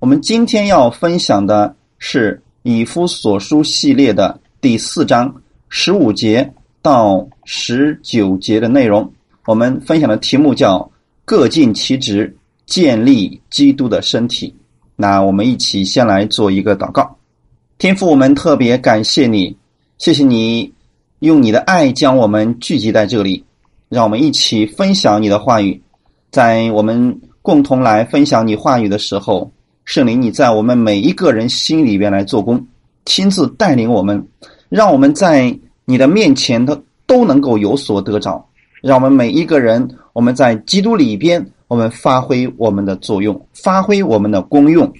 我们今天要分享的是以夫所书系列的第四章十五节到十九节的内容。我们分享的题目叫“各尽其职，建立基督的身体”。那我们一起先来做一个祷告。天父，我们特别感谢你，谢谢你用你的爱将我们聚集在这里，让我们一起分享你的话语。在我们共同来分享你话语的时候，圣灵你在我们每一个人心里边来做工，亲自带领我们，让我们在你的面前都都能够有所得着。让我们每一个人，我们在基督里边，我们发挥我们的作用，发挥我们的功用，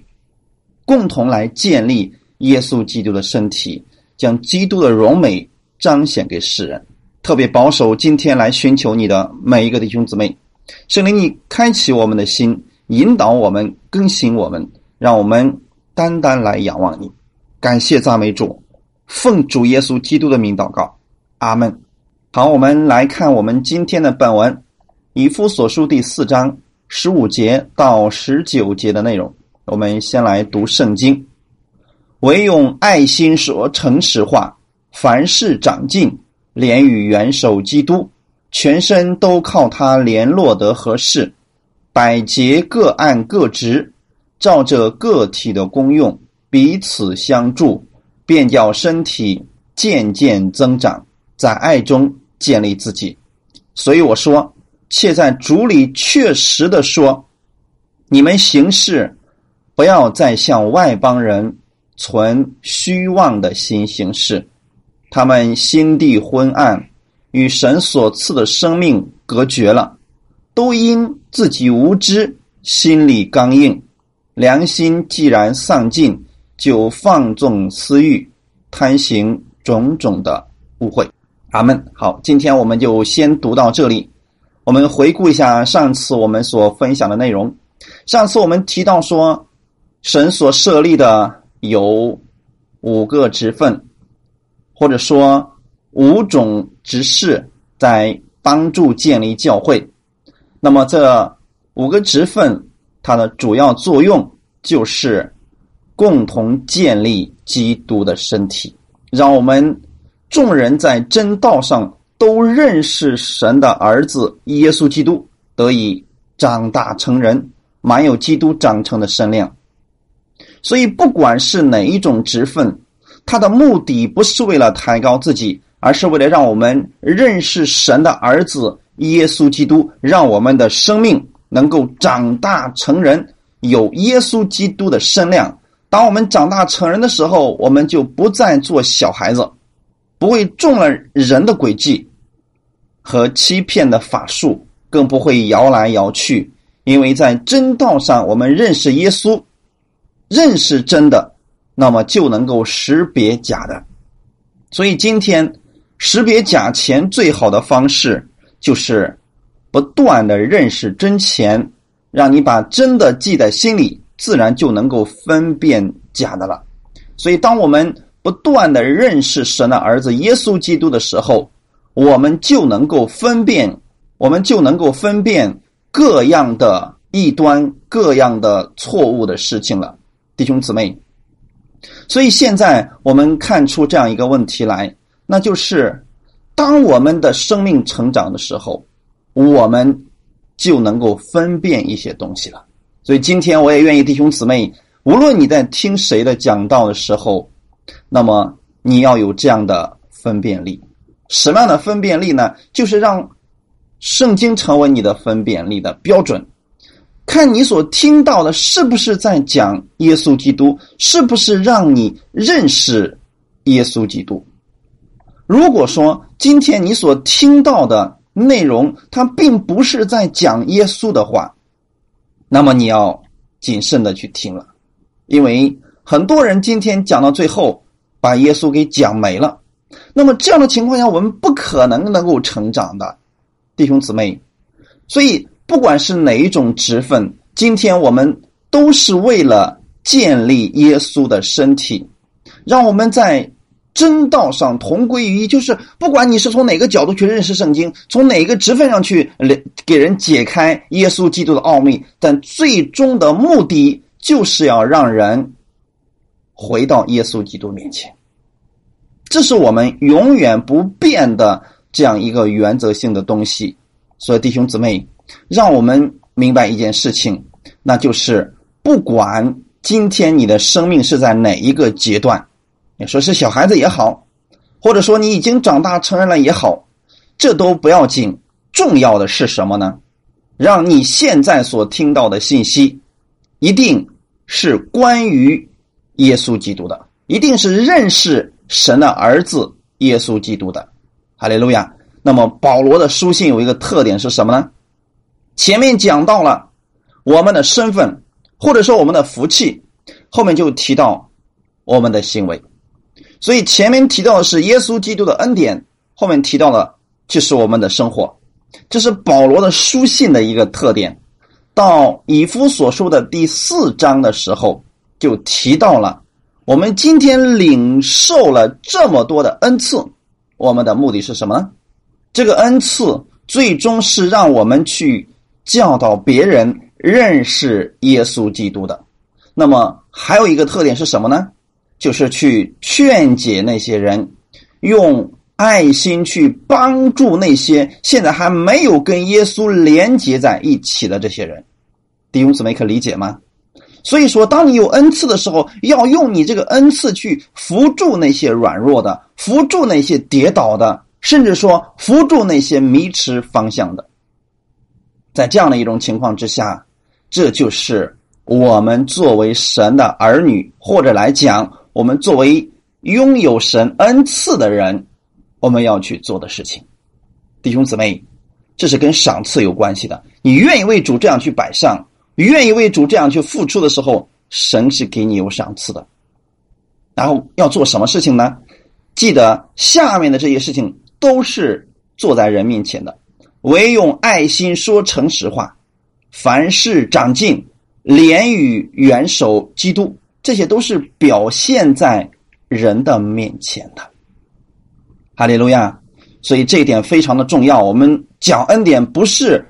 共同来建立耶稣基督的身体，将基督的荣美彰显给世人。特别保守今天来寻求你的每一个弟兄姊妹，圣灵你开启我们的心，引导我们，更新我们，让我们单单来仰望你。感谢赞美主，奉主耶稣基督的名祷告，阿门。好，我们来看我们今天的本文《以夫所书》第四章十五节到十九节的内容。我们先来读圣经：唯用爱心说诚实话，凡事长进，连与元首基督，全身都靠他联络得合适，百节各按各职，照着个体的功用彼此相助，便叫身体渐渐增长。在爱中建立自己，所以我说，且在主里确实的说，你们行事不要再向外邦人存虚妄的心行事，他们心地昏暗，与神所赐的生命隔绝了，都因自己无知，心里刚硬，良心既然丧尽，就放纵私欲，贪行种种的误会。阿门。好，今天我们就先读到这里。我们回顾一下上次我们所分享的内容。上次我们提到说，神所设立的有五个职分，或者说五种职事，在帮助建立教会。那么这五个职分，它的主要作用就是共同建立基督的身体，让我们。众人在真道上都认识神的儿子耶稣基督，得以长大成人，满有基督长成的身量。所以，不管是哪一种职分，他的目的不是为了抬高自己，而是为了让我们认识神的儿子耶稣基督，让我们的生命能够长大成人，有耶稣基督的身量。当我们长大成人的时候，我们就不再做小孩子。不会中了人的诡计和欺骗的法术，更不会摇来摇去。因为在真道上，我们认识耶稣，认识真的，那么就能够识别假的。所以今天识别假钱最好的方式，就是不断的认识真钱，让你把真的记在心里，自然就能够分辨假的了。所以当我们。不断的认识神的儿子耶稣基督的时候，我们就能够分辨，我们就能够分辨各样的异端、各样的错误的事情了，弟兄姊妹。所以现在我们看出这样一个问题来，那就是当我们的生命成长的时候，我们就能够分辨一些东西了。所以今天我也愿意弟兄姊妹，无论你在听谁的讲道的时候。那么你要有这样的分辨力，什么样的分辨力呢？就是让圣经成为你的分辨力的标准，看你所听到的是不是在讲耶稣基督，是不是让你认识耶稣基督。如果说今天你所听到的内容，它并不是在讲耶稣的话，那么你要谨慎的去听了，因为很多人今天讲到最后。把耶稣给讲没了，那么这样的情况下，我们不可能能够成长的，弟兄姊妹。所以，不管是哪一种职分，今天我们都是为了建立耶稣的身体，让我们在真道上同归于一。就是不管你是从哪个角度去认识圣经，从哪个职分上去给人解开耶稣基督的奥秘，但最终的目的就是要让人回到耶稣基督面前。这是我们永远不变的这样一个原则性的东西。所以弟兄姊妹，让我们明白一件事情，那就是不管今天你的生命是在哪一个阶段，你说是小孩子也好，或者说你已经长大成人了也好，这都不要紧。重要的是什么呢？让你现在所听到的信息，一定是关于耶稣基督的，一定是认识。神的儿子耶稣基督的，哈利路亚。那么保罗的书信有一个特点是什么呢？前面讲到了我们的身份，或者说我们的福气，后面就提到我们的行为。所以前面提到的是耶稣基督的恩典，后面提到的就是我们的生活。这是保罗的书信的一个特点。到以夫所说的第四章的时候，就提到了。我们今天领受了这么多的恩赐，我们的目的是什么呢？这个恩赐最终是让我们去教导别人认识耶稣基督的。那么还有一个特点是什么呢？就是去劝解那些人，用爱心去帮助那些现在还没有跟耶稣连接在一起的这些人。弟兄姊妹可理解吗？所以说，当你有恩赐的时候，要用你这个恩赐去扶助那些软弱的，扶助那些跌倒的，甚至说扶助那些迷失方向的。在这样的一种情况之下，这就是我们作为神的儿女，或者来讲，我们作为拥有神恩赐的人，我们要去做的事情。弟兄姊妹，这是跟赏赐有关系的。你愿意为主这样去摆上？愿意为主这样去付出的时候，神是给你有赏赐的。然后要做什么事情呢？记得下面的这些事情都是做在人面前的，唯用爱心说诚实话，凡事长进，连与元首基督，这些都是表现在人的面前的。哈利路亚！所以这一点非常的重要。我们讲恩典不是。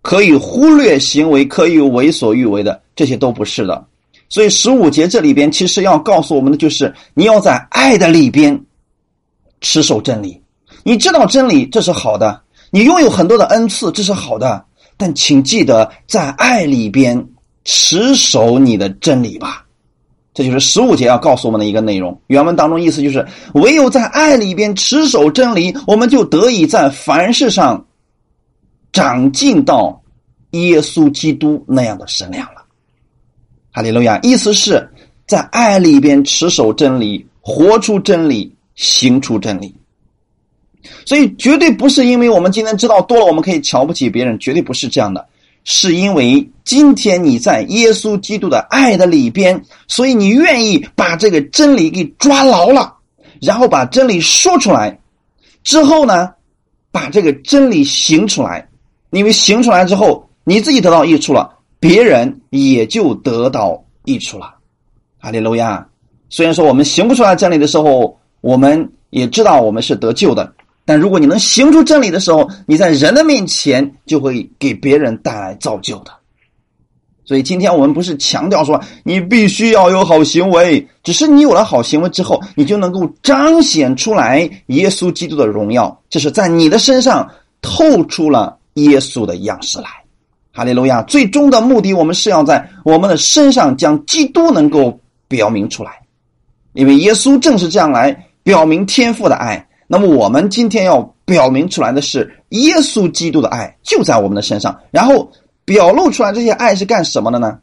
可以忽略行为，可以为所欲为的，这些都不是的。所以十五节这里边其实要告诉我们的就是，你要在爱的里边持守真理。你知道真理，这是好的；你拥有很多的恩赐，这是好的。但请记得，在爱里边持守你的真理吧。这就是十五节要告诉我们的一个内容。原文当中意思就是，唯有在爱里边持守真理，我们就得以在凡事上。长进到耶稣基督那样的身量了，哈利路亚！意思是在爱里边持守真理，活出真理，行出真理。所以绝对不是因为我们今天知道多了，我们可以瞧不起别人，绝对不是这样的。是因为今天你在耶稣基督的爱的里边，所以你愿意把这个真理给抓牢了，然后把真理说出来，之后呢，把这个真理行出来。因为行出来之后，你自己得到益处了，别人也就得到益处了。哈利路亚！虽然说我们行不出来真理的时候，我们也知道我们是得救的，但如果你能行出真理的时候，你在人的面前就会给别人带来造就的。所以今天我们不是强调说你必须要有好行为，只是你有了好行为之后，你就能够彰显出来耶稣基督的荣耀，这是在你的身上透出了。耶稣的样式来，哈利路亚！最终的目的，我们是要在我们的身上将基督能够表明出来，因为耶稣正是这样来表明天父的爱。那么，我们今天要表明出来的是耶稣基督的爱就在我们的身上，然后表露出来这些爱是干什么的呢？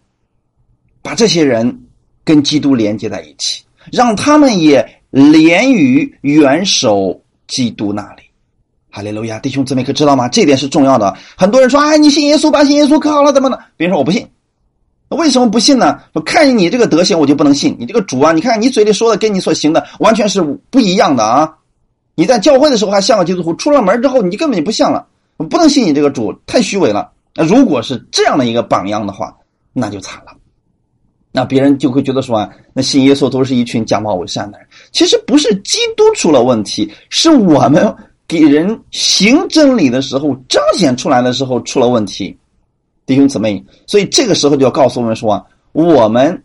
把这些人跟基督连接在一起，让他们也连于元首基督那里。哈利路亚，弟兄姊妹可知道吗？这点是重要的。很多人说：“哎，你信耶稣吧，信耶稣可好了，怎么呢？”别人说：“我不信。”为什么不信呢？我看见你这个德行，我就不能信你这个主啊！你看你嘴里说的跟你所行的完全是不一样的啊！你在教会的时候还像个基督徒，出了门之后你根本就不像了，不能信你这个主，太虚伪了。那如果是这样的一个榜样的话，那就惨了。那别人就会觉得说啊，那信耶稣都是一群假冒伪善的人。其实不是基督出了问题，是我们。给人行真理的时候，彰显出来的时候出了问题，弟兄姊妹，所以这个时候就要告诉我们说，我们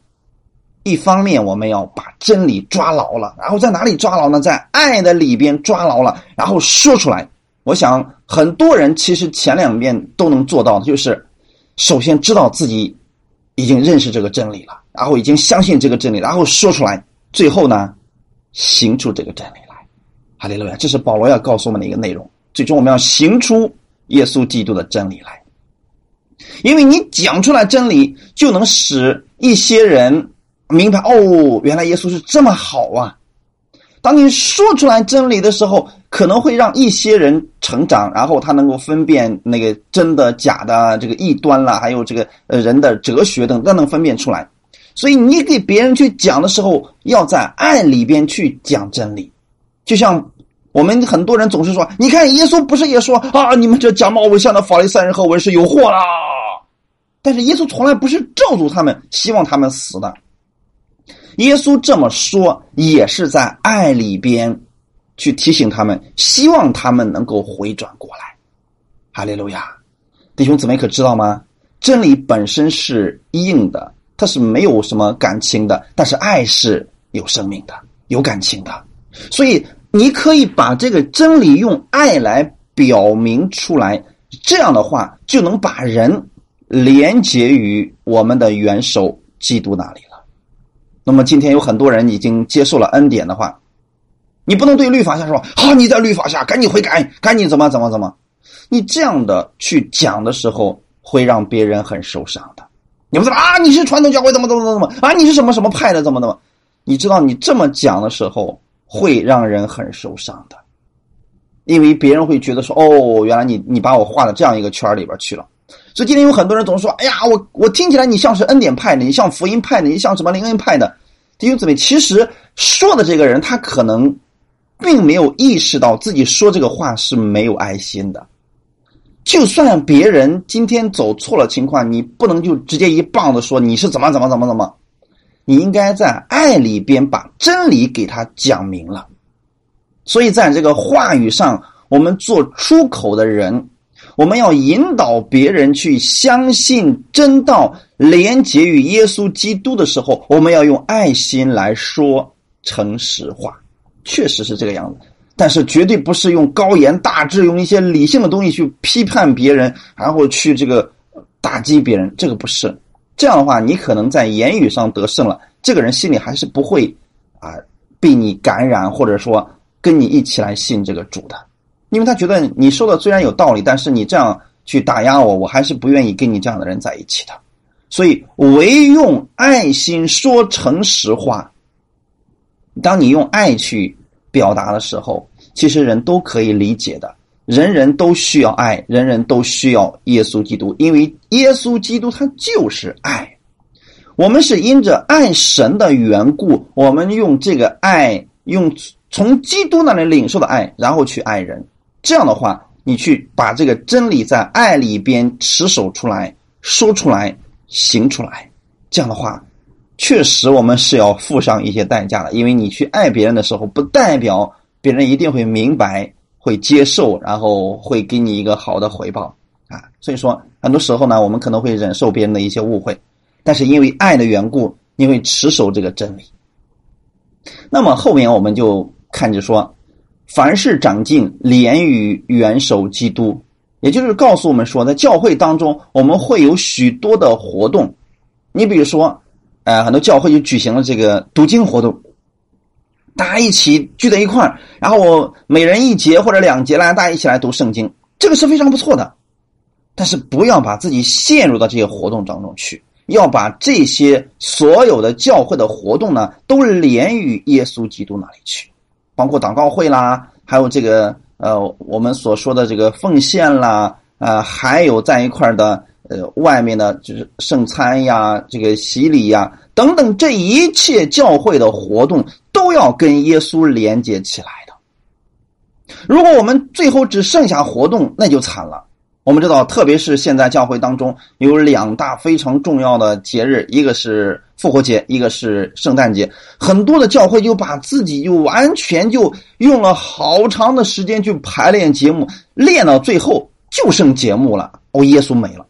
一方面我们要把真理抓牢了，然后在哪里抓牢呢？在爱的里边抓牢了，然后说出来。我想很多人其实前两面都能做到的，就是首先知道自己已经认识这个真理了，然后已经相信这个真理，然后说出来，最后呢行出这个真理来。哈利路亚！这是保罗要告诉我们的一个内容。最终我们要行出耶稣基督的真理来，因为你讲出来真理，就能使一些人明白哦，原来耶稣是这么好啊。当你说出来真理的时候，可能会让一些人成长，然后他能够分辨那个真的假的，这个异端啦，还有这个呃人的哲学等都能分辨出来。所以你给别人去讲的时候，要在爱里边去讲真理。就像我们很多人总是说：“你看，耶稣不是也说啊，你们这假冒伪善的法利赛人和文士有祸啦。”但是耶稣从来不是咒诅他们，希望他们死的。耶稣这么说，也是在爱里边去提醒他们，希望他们能够回转过来。哈利路亚，弟兄姊妹可知道吗？真理本身是硬的，它是没有什么感情的，但是爱是有生命的，有感情的。所以你可以把这个真理用爱来表明出来，这样的话就能把人连接于我们的元首基督那里。那么今天有很多人已经接受了恩典的话，你不能对律法下说：“好，你在律法下，赶紧悔改，赶紧怎么怎么怎么。”你这样的去讲的时候，会让别人很受伤的。你不怎么啊？你是传统教会怎么怎么怎么啊？你是什么什么派的？怎么怎么？你知道你这么讲的时候，会让人很受伤的，因为别人会觉得说：“哦，原来你你把我画到这样一个圈里边去了。”所以今天有很多人总说：“哎呀，我我听起来你像是恩典派的，你像福音派的，你像什么灵恩派的。”弟兄姊妹，其实说的这个人，他可能并没有意识到自己说这个话是没有爱心的。就算别人今天走错了情况，你不能就直接一棒子说你是怎么怎么怎么怎么，你应该在爱里边把真理给他讲明了。所以在这个话语上，我们做出口的人。我们要引导别人去相信真道，连结于耶稣基督的时候，我们要用爱心来说诚实话，确实是这个样子。但是绝对不是用高言大志，用一些理性的东西去批判别人，然后去这个打击别人，这个不是。这样的话，你可能在言语上得胜了，这个人心里还是不会啊被你感染，或者说跟你一起来信这个主的。因为他觉得你说的虽然有道理，但是你这样去打压我，我还是不愿意跟你这样的人在一起的。所以，唯用爱心说诚实话。当你用爱去表达的时候，其实人都可以理解的。人人都需要爱，人人都需要耶稣基督，因为耶稣基督他就是爱。我们是因着爱神的缘故，我们用这个爱，用从基督那里领受的爱，然后去爱人。这样的话，你去把这个真理在爱里边持守出来，说出来，行出来。这样的话，确实我们是要付上一些代价的。因为你去爱别人的时候，不代表别人一定会明白、会接受，然后会给你一个好的回报啊。所以说，很多时候呢，我们可能会忍受别人的一些误会，但是因为爱的缘故，你会持守这个真理。那么后面我们就看着说。凡是长进，连于元首基督，也就是告诉我们说，在教会当中，我们会有许多的活动。你比如说，呃，很多教会就举行了这个读经活动，大家一起聚在一块儿，然后我每人一节或者两节来，大家一起来读圣经，这个是非常不错的。但是不要把自己陷入到这些活动当中去，要把这些所有的教会的活动呢，都连于耶稣基督那里去。包括祷告会啦，还有这个呃，我们所说的这个奉献啦，啊，还有在一块的呃，外面的就是圣餐呀，这个洗礼呀等等，这一切教会的活动都要跟耶稣连接起来的。如果我们最后只剩下活动，那就惨了。我们知道，特别是现在教会当中有两大非常重要的节日，一个是复活节，一个是圣诞节。很多的教会就把自己就完全就用了好长的时间去排练节目，练到最后就剩节目了。哦，耶稣没了。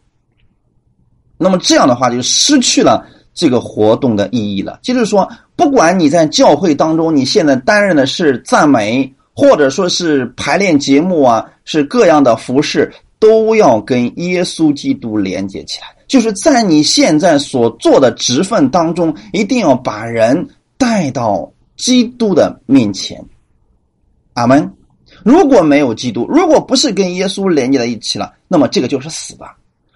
那么这样的话就失去了这个活动的意义了。就是说，不管你在教会当中，你现在担任的是赞美，或者说是排练节目啊，是各样的服饰，都要跟耶稣基督连接起来。就是在你现在所做的职分当中，一定要把人带到基督的面前。阿门。如果没有基督，如果不是跟耶稣连接在一起了，那么这个就是死的；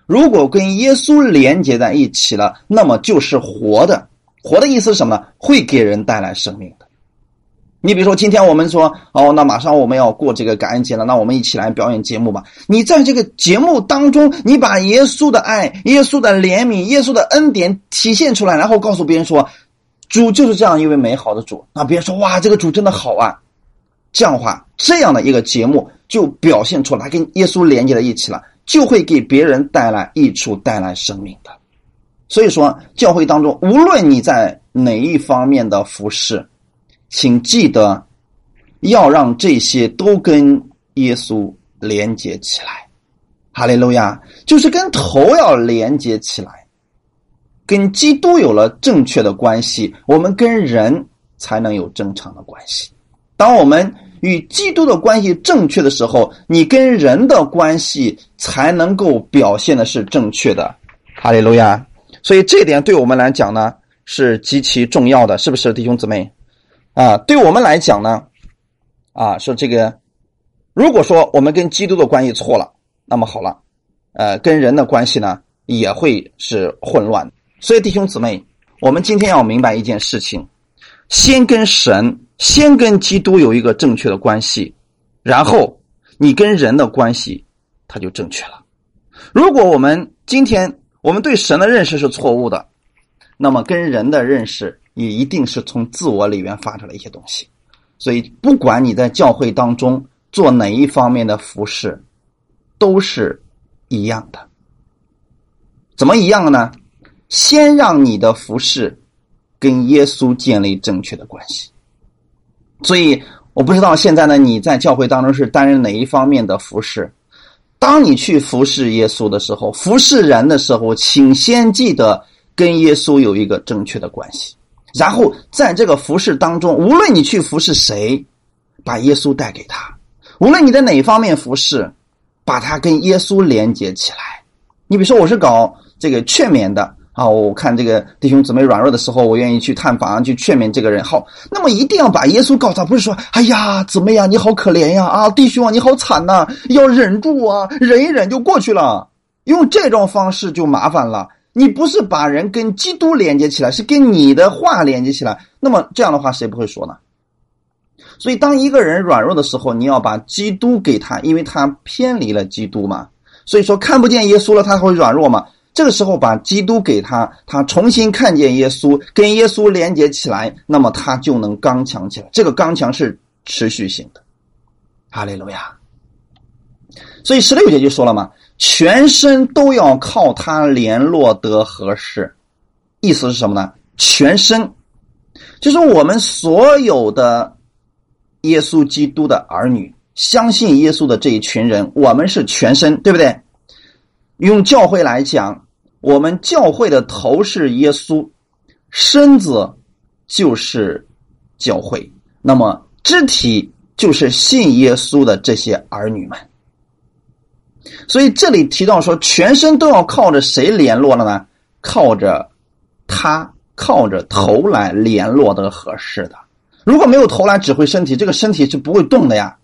如果跟耶稣连接在一起了，那么就是活的。活的意思是什么呢？会给人带来生命的。你比如说，今天我们说哦，那马上我们要过这个感恩节了，那我们一起来表演节目吧。你在这个节目当中，你把耶稣的爱、耶稣的怜悯、耶稣的恩典体现出来，然后告诉别人说，主就是这样一位美好的主。那别人说哇，这个主真的好啊。这样的话，这样的一个节目就表现出来，跟耶稣连接在一起了，就会给别人带来益处，带来生命的。所以说，教会当中，无论你在哪一方面的服饰，请记得要让这些都跟耶稣连接起来。哈利路亚，就是跟头要连接起来，跟基督有了正确的关系，我们跟人才能有正常的关系。当我们与基督的关系正确的时候，你跟人的关系才能够表现的是正确的。哈利路亚！所以这点对我们来讲呢是极其重要的，是不是弟兄姊妹？啊，对我们来讲呢，啊，说这个，如果说我们跟基督的关系错了，那么好了，呃，跟人的关系呢也会是混乱。所以弟兄姊妹，我们今天要明白一件事情：先跟神。先跟基督有一个正确的关系，然后你跟人的关系，它就正确了。如果我们今天我们对神的认识是错误的，那么跟人的认识也一定是从自我里面发出来一些东西。所以，不管你在教会当中做哪一方面的服饰，都是一样的。怎么一样的呢？先让你的服饰跟耶稣建立正确的关系。所以我不知道现在呢，你在教会当中是担任哪一方面的服饰？当你去服侍耶稣的时候，服侍人的时候，请先记得跟耶稣有一个正确的关系。然后在这个服侍当中，无论你去服侍谁，把耶稣带给他；无论你在哪方面服侍，把他跟耶稣连接起来。你比如说，我是搞这个劝勉的。啊，我看这个弟兄姊妹软弱的时候，我愿意去探访，去劝勉这个人。好，那么一定要把耶稣告诉他，不是说，哎呀，姊妹呀，你好可怜呀，啊，弟兄啊，你好惨呐，要忍住啊，忍一忍就过去了。用这种方式就麻烦了。你不是把人跟基督连接起来，是跟你的话连接起来。那么这样的话，谁不会说呢？所以，当一个人软弱的时候，你要把基督给他，因为他偏离了基督嘛。所以说，看不见耶稣了，他会软弱嘛。这个时候把基督给他，他重新看见耶稣，跟耶稣连接起来，那么他就能刚强起来。这个刚强是持续性的，哈利路亚。所以十六节就说了嘛，全身都要靠他联络得合适。意思是什么呢？全身就是我们所有的耶稣基督的儿女，相信耶稣的这一群人，我们是全身，对不对？用教会来讲。我们教会的头是耶稣，身子就是教会，那么肢体就是信耶稣的这些儿女们。所以这里提到说，全身都要靠着谁联络了呢？靠着他，靠着头来联络的合适的。如果没有头来指挥身体，这个身体是不会动的呀。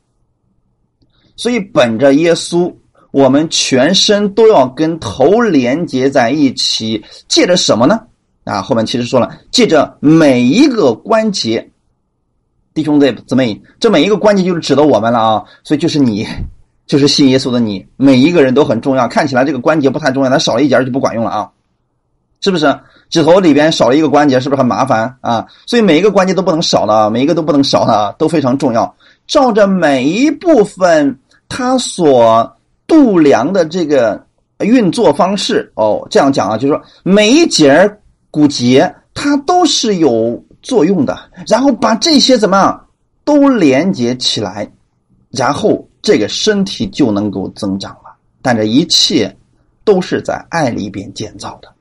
所以本着耶稣。我们全身都要跟头连接在一起，借着什么呢？啊，后面其实说了，借着每一个关节，弟兄姊妹，这每一个关节就是指的我们了啊，所以就是你，就是信耶稣的你，每一个人都很重要。看起来这个关节不太重要，它少了一节就不管用了啊，是不是？指头里边少了一个关节，是不是很麻烦啊？所以每一个关节都不能少的，每一个都不能少的，都非常重要。照着每一部分，它所。度量的这个运作方式哦，这样讲啊，就是说每一节骨节它都是有作用的，然后把这些怎么样都连接起来，然后这个身体就能够增长了。但这一切都是在爱里边建造的，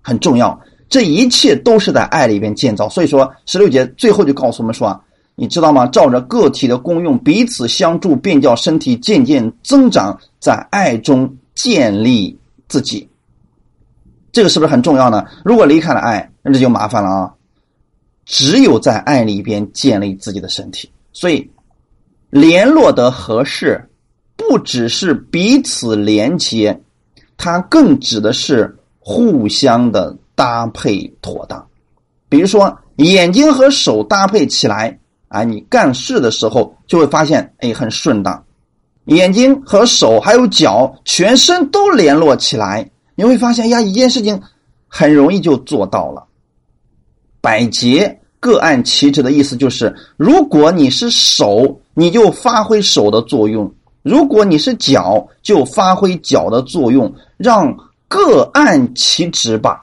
很重要。这一切都是在爱里边建造。所以说，十六节最后就告诉我们说啊，你知道吗？照着个体的功用彼此相助，便叫身体渐渐增长，在爱中建立自己。这个是不是很重要呢？如果离开了爱，那这就麻烦了啊！只有在爱里边建立自己的身体，所以联络的合适，不只是彼此连接，它更指的是互相的搭配妥当。比如说，眼睛和手搭配起来啊，你干事的时候就会发现，哎，很顺当。眼睛和手还有脚，全身都联络起来。你会发现呀，一件事情很容易就做到了。百节各按其职的意思就是，如果你是手，你就发挥手的作用；如果你是脚，就发挥脚的作用，让各按其职吧。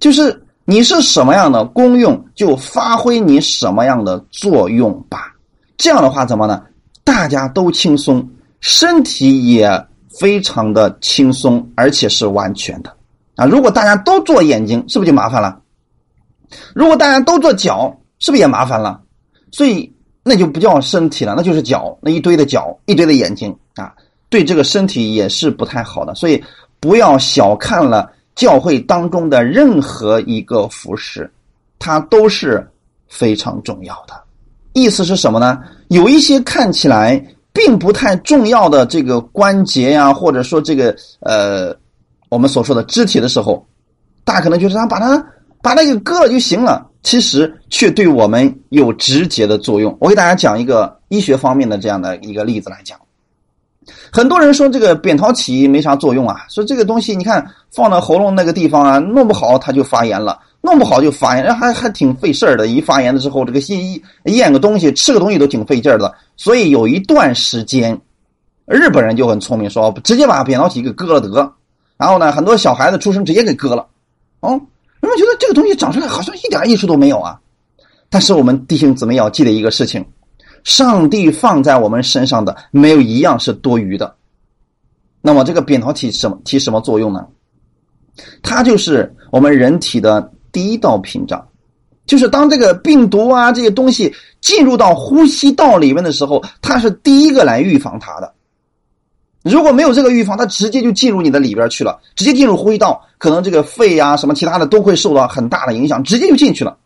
就是你是什么样的功用，就发挥你什么样的作用吧。这样的话，怎么呢？大家都轻松，身体也。非常的轻松，而且是完全的啊！如果大家都做眼睛，是不是就麻烦了？如果大家都做脚，是不是也麻烦了？所以那就不叫身体了，那就是脚，那一堆的脚，一堆的眼睛啊，对这个身体也是不太好的。所以不要小看了教会当中的任何一个服饰，它都是非常重要的。意思是什么呢？有一些看起来。并不太重要的这个关节呀，或者说这个呃，我们所说的肢体的时候，大家可能觉得啊，把它把那个割了就行了，其实却对我们有直接的作用。我给大家讲一个医学方面的这样的一个例子来讲。很多人说这个扁桃体没啥作用啊，说这个东西你看放到喉咙那个地方啊，弄不好它就发炎了。弄不好就发炎，还还挺费事儿的。一发炎的时候，这个一咽个东西、吃个东西都挺费劲儿的。所以有一段时间，日本人就很聪明，说直接把扁桃体给割了得。然后呢，很多小孩子出生直接给割了。哦，觉得这个东西长出来好像一点益处都没有啊。但是我们弟兄姊妹要记得一个事情：上帝放在我们身上的没有一样是多余的。那么这个扁桃体什么起什么作用呢？它就是我们人体的。第一道屏障，就是当这个病毒啊这些东西进入到呼吸道里面的时候，它是第一个来预防它的。如果没有这个预防，它直接就进入你的里边去了，直接进入呼吸道，可能这个肺啊什么其他的都会受到很大的影响，直接就进去了。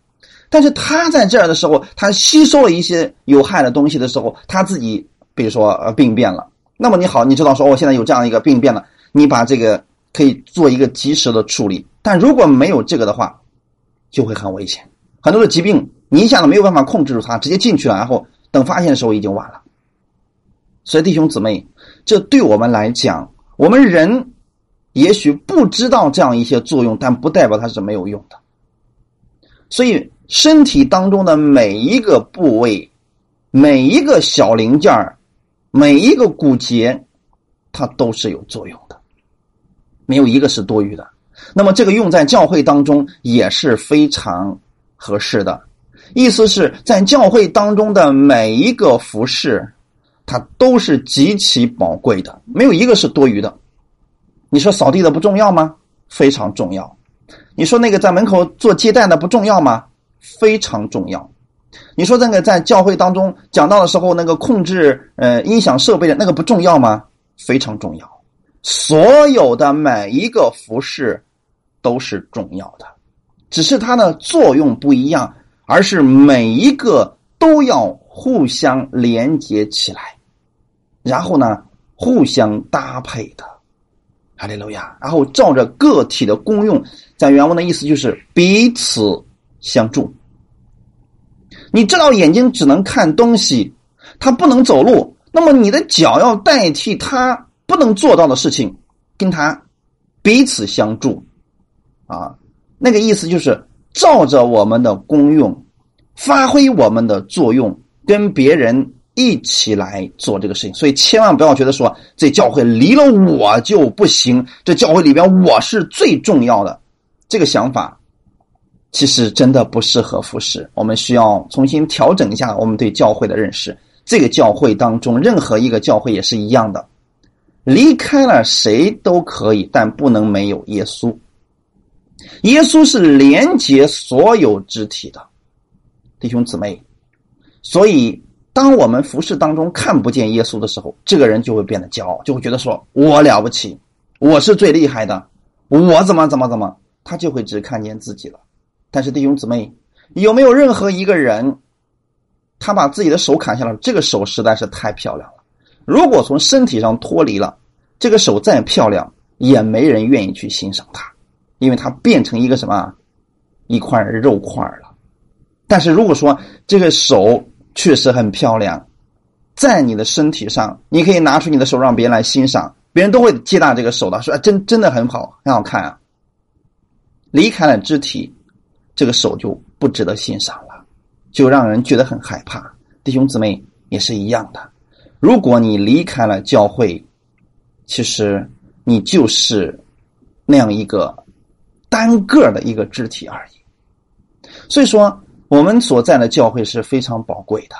但是它在这儿的时候，它吸收了一些有害的东西的时候，它自己比如说呃病变了。那么你好，你知道说我现在有这样一个病变了，你把这个可以做一个及时的处理。但如果没有这个的话，就会很危险，很多的疾病你一下子没有办法控制住它，直接进去了，然后等发现的时候已经晚了。所以弟兄姊妹，这对我们来讲，我们人也许不知道这样一些作用，但不代表它是没有用的。所以身体当中的每一个部位、每一个小零件每一个骨节，它都是有作用的，没有一个是多余的。那么这个用在教会当中也是非常合适的，意思是在教会当中的每一个服饰，它都是极其宝贵的，没有一个是多余的。你说扫地的不重要吗？非常重要。你说那个在门口做接待的不重要吗？非常重要。你说那个在教会当中讲到的时候，那个控制呃音响设备的那个不重要吗？非常重要。所有的每一个服饰。都是重要的，只是它的作用不一样，而是每一个都要互相连接起来，然后呢，互相搭配的，哈利路亚。然后照着个体的功用，在原文的意思就是彼此相助。你知道眼睛只能看东西，它不能走路，那么你的脚要代替它不能做到的事情，跟它彼此相助。啊，那个意思就是照着我们的功用，发挥我们的作用，跟别人一起来做这个事情。所以千万不要觉得说这教会离了我就不行，这教会里边我是最重要的。这个想法其实真的不适合服侍。我们需要重新调整一下我们对教会的认识。这个教会当中，任何一个教会也是一样的，离开了谁都可以，但不能没有耶稣。耶稣是连接所有肢体的弟兄姊妹，所以当我们服饰当中看不见耶稣的时候，这个人就会变得骄傲，就会觉得说我了不起，我是最厉害的，我怎么怎么怎么，他就会只看见自己了。但是弟兄姊妹，有没有任何一个人，他把自己的手砍下来，这个手实在是太漂亮了。如果从身体上脱离了，这个手再漂亮，也没人愿意去欣赏它。因为它变成一个什么一块肉块了，但是如果说这个手确实很漂亮，在你的身体上，你可以拿出你的手让别人来欣赏，别人都会接纳这个手的，说真真的很好，很好看啊。离开了肢体，这个手就不值得欣赏了，就让人觉得很害怕。弟兄姊妹也是一样的，如果你离开了教会，其实你就是那样一个。单个的一个肢体而已，所以说我们所在的教会是非常宝贵的，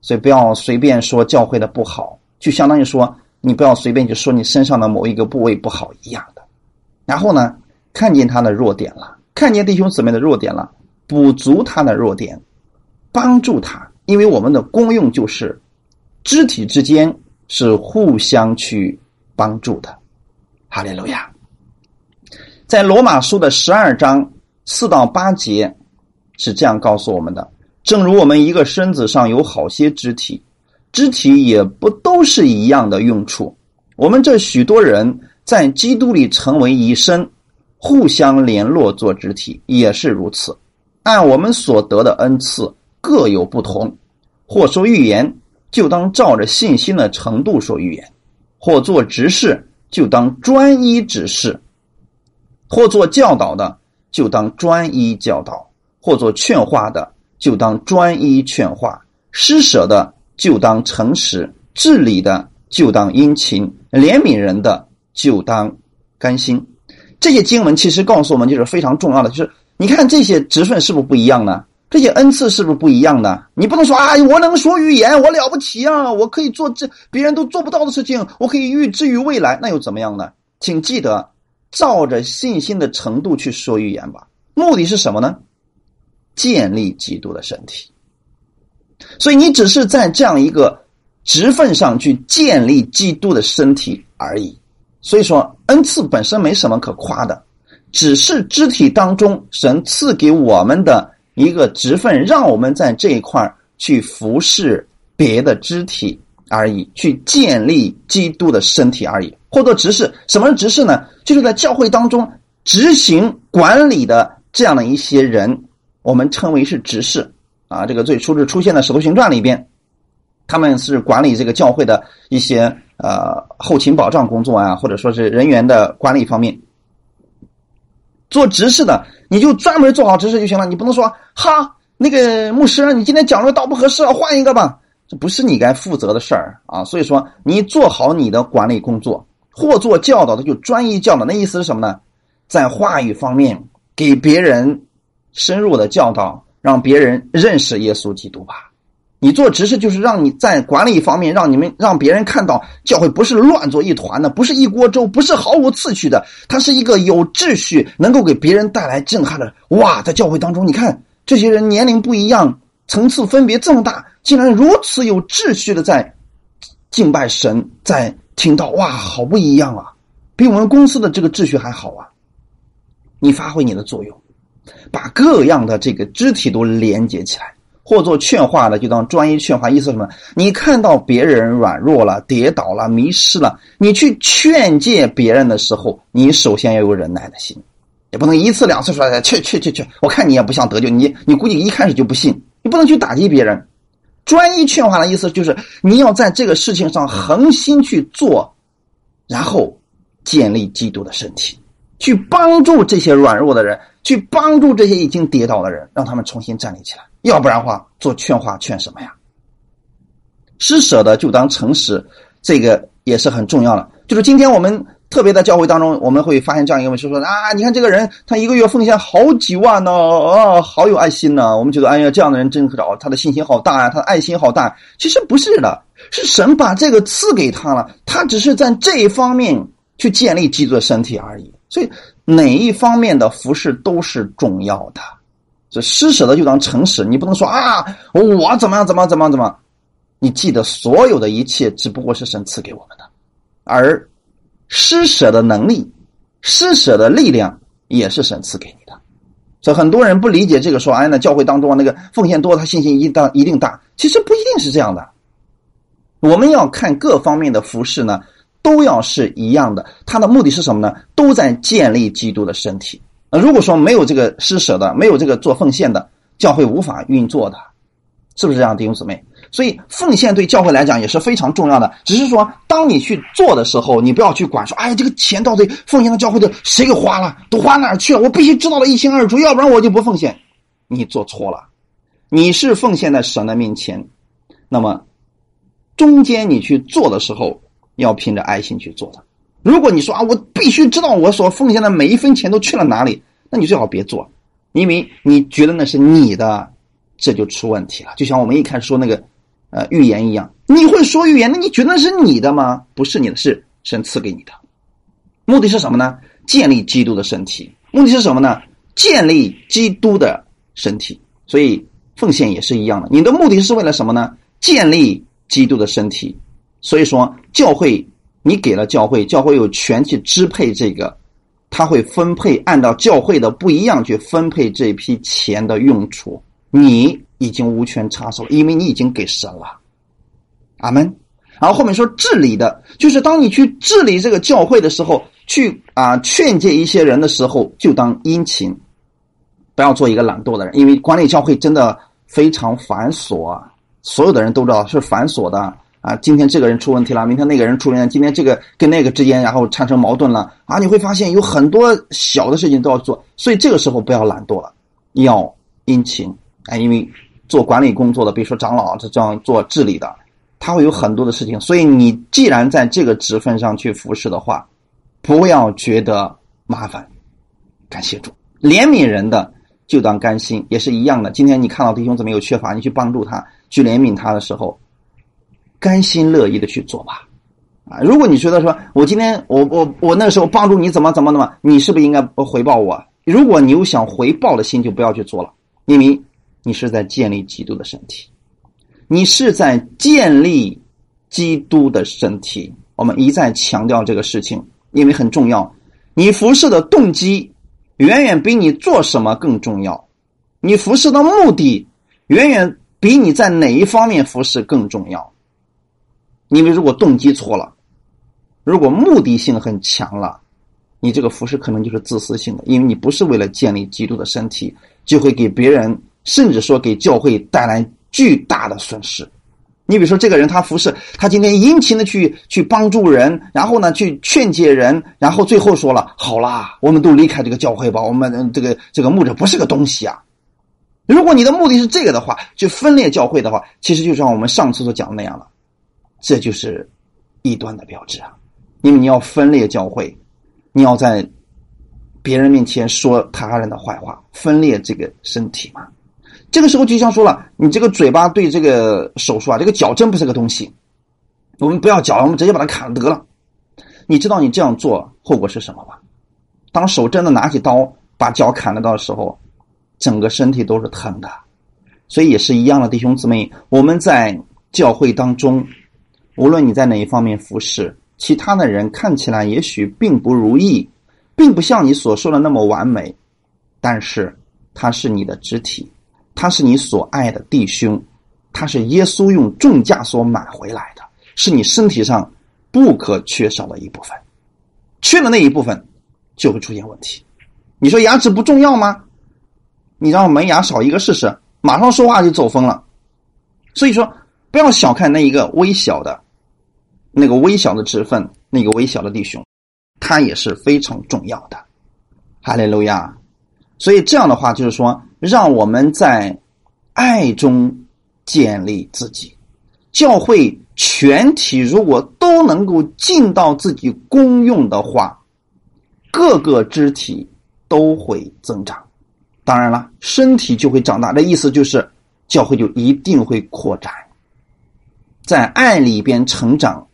所以不要随便说教会的不好，就相当于说你不要随便就说你身上的某一个部位不好一样的。然后呢，看见他的弱点了，看见弟兄姊妹的弱点了，补足他的弱点，帮助他，因为我们的功用就是肢体之间是互相去帮助的。哈利路亚。在罗马书的十二章四到八节是这样告诉我们的：正如我们一个身子上有好些肢体，肢体也不都是一样的用处。我们这许多人在基督里成为一身，互相联络做肢体，也是如此。按我们所得的恩赐各有不同，或说预言，就当照着信心的程度说预言；或做执事，就当专一指示。或做教导的，就当专一教导；或做劝化的，就当专一劝化；施舍的，就当诚实；治理的，就当殷勤；怜悯人的，就当甘心。这些经文其实告诉我们，就是非常重要的。就是你看这些职分是不是不一样呢？这些恩赐是不是不一样的？你不能说啊，我能说预言，我了不起啊，我可以做这别人都做不到的事情，我可以预知于未来，那又怎么样呢？请记得。照着信心的程度去说预言吧，目的是什么呢？建立基督的身体。所以你只是在这样一个职份上去建立基督的身体而已。所以说恩赐本身没什么可夸的，只是肢体当中神赐给我们的一个职份，让我们在这一块去服侍别的肢体而已，去建立基督的身体而已。或者执事，什么是执事呢？就是在教会当中执行管理的这样的一些人，我们称为是执事啊。这个最初是出现在《使徒行传》里边，他们是管理这个教会的一些呃后勤保障工作啊，或者说是人员的管理方面。做执事的，你就专门做好执事就行了，你不能说哈那个牧师，你今天讲的道不合适，换一个吧，这不是你该负责的事儿啊。所以说，你做好你的管理工作。或做教导的就专一教导，那意思是什么呢？在话语方面给别人深入的教导，让别人认识耶稣基督吧。你做执事就是让你在管理方面，让你们让别人看到教会不是乱作一团的，不是一锅粥，不是毫无次序的，它是一个有秩序，能够给别人带来震撼的。哇，在教会当中，你看这些人年龄不一样，层次分别这么大，竟然如此有秩序的在敬拜神，在。听到哇，好不一样啊，比我们公司的这个秩序还好啊！你发挥你的作用，把各样的这个肢体都连接起来，或做劝化的，就当专一劝化。意思什么？你看到别人软弱了、跌倒了、迷失了，你去劝诫别人的时候，你首先要有忍耐的心，也不能一次两次说去去去去，我看你也不像得救，你你估计一开始就不信，你不能去打击别人。专一劝化的意思就是，你要在这个事情上恒心去做，然后建立基督的身体，去帮助这些软弱的人，去帮助这些已经跌倒的人，让他们重新站立起来。要不然的话，做劝化劝什么呀？施舍的就当诚实，这个也是很重要的。就是今天我们。特别在教会当中，我们会发现这样一个问题：说啊，你看这个人，他一个月奉献好几万呢，啊，好有爱心呢。我们觉得，哎呀，这样的人真可找，他的信心好大呀，他的爱心好大。其实不是的，是神把这个赐给他了，他只是在这一方面去建立基督的身体而已。所以，哪一方面的服饰都是重要的。这施舍的就当诚实，你不能说啊，我怎么样怎么怎么怎么。你记得，所有的一切只不过是神赐给我们的，而施舍的能力、施舍的力量也是神赐给你的。所以很多人不理解这个，说哎，那教会当中那个奉献多，他信心一大一定大。其实不一定是这样的。我们要看各方面的服饰呢，都要是一样的。它的目的是什么呢？都在建立基督的身体。那如果说没有这个施舍的，没有这个做奉献的，教会无法运作的，是不是这样，弟兄姊妹？所以奉献对教会来讲也是非常重要的。只是说，当你去做的时候，你不要去管说，哎，这个钱到底奉献到教会的谁给花了，都花哪儿去了？我必须知道的一清二楚，要不然我就不奉献。你做错了，你是奉献在神的面前，那么中间你去做的时候，要凭着爱心去做的。如果你说啊，我必须知道我所奉献的每一分钱都去了哪里，那你最好别做，因为你觉得那是你的，这就出问题了。就像我们一开始说那个，呃，预言一样，你会说预言，那你觉得那是你的吗？不是你的，是神赐给你的。目的是什么呢？建立基督的身体。目的是什么呢？建立基督的身体。所以奉献也是一样的，你的目的是为了什么呢？建立基督的身体。所以说教会。你给了教会，教会有权去支配这个，他会分配按照教会的不一样去分配这批钱的用处。你已经无权插手，因为你已经给神了。阿门。然后后面说治理的，就是当你去治理这个教会的时候，去啊劝诫一些人的时候，就当殷勤，不要做一个懒惰的人，因为管理教会真的非常繁琐，所有的人都知道是繁琐的。啊，今天这个人出问题了，明天那个人出问题，今天这个跟那个之间，然后产生矛盾了啊！你会发现有很多小的事情都要做，所以这个时候不要懒惰了，要殷勤啊！因为做管理工作的，比如说长老这样做治理的，他会有很多的事情，所以你既然在这个职分上去服侍的话，不要觉得麻烦，感谢主，怜悯人的就当甘心，也是一样的。今天你看到弟兄姊妹有缺乏，你去帮助他，去怜悯他的时候。甘心乐意的去做吧，啊！如果你觉得说，我今天我我我那时候帮助你怎么怎么怎么，你是不是应该回报我？如果你有想回报的心，就不要去做了，因为你是在建立基督的身体，你是在建立基督的身体。我们一再强调这个事情，因为很重要。你服侍的动机远远比你做什么更重要，你服侍的目的远远比你在哪一方面服侍更重要。因为如果动机错了，如果目的性很强了，你这个服饰可能就是自私性的，因为你不是为了建立基督的身体，就会给别人，甚至说给教会带来巨大的损失。你比如说，这个人他服侍，他今天殷勤的去去帮助人，然后呢去劝诫人，然后最后说了，好啦，我们都离开这个教会吧，我们这个这个牧者不是个东西啊。如果你的目的是这个的话，就分裂教会的话，其实就像我们上次所讲的那样了。这就是异端的标志啊！因为你要分裂教会，你要在别人面前说他人的坏话，分裂这个身体嘛。这个时候就像说了，你这个嘴巴对这个手术啊，这个脚真不是个东西。我们不要脚，我们直接把它砍了得了。你知道你这样做后果是什么吗？当手真的拿起刀把脚砍了到的时候，整个身体都是疼的。所以也是一样的，弟兄姊妹，我们在教会当中。无论你在哪一方面服侍，其他的人看起来也许并不如意，并不像你所说的那么完美，但是他是你的肢体，他是你所爱的弟兄，他是耶稣用重价所买回来的，是你身体上不可缺少的一部分。缺了那一部分，就会出现问题。你说牙齿不重要吗？你让门牙少一个试试，马上说话就走风了。所以说，不要小看那一个微小的。那个微小的职分，那个微小的弟兄，他也是非常重要的。哈利路亚！所以这样的话，就是说，让我们在爱中建立自己。教会全体如果都能够尽到自己功用的话，各个肢体都会增长。当然了，身体就会长大。这意思就是，教会就一定会扩展，在爱里边成长。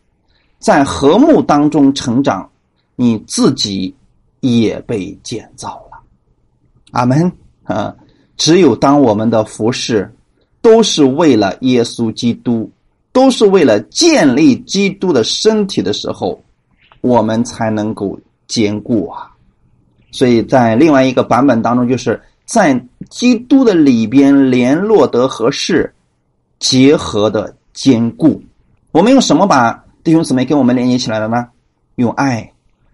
在和睦当中成长，你自己也被建造了。阿门啊！只有当我们的服饰都是为了耶稣基督，都是为了建立基督的身体的时候，我们才能够坚固啊。所以在另外一个版本当中，就是在基督的里边联络得合适，结合的坚固。我们用什么把弟兄姊妹跟我们连接起来了呢？用爱。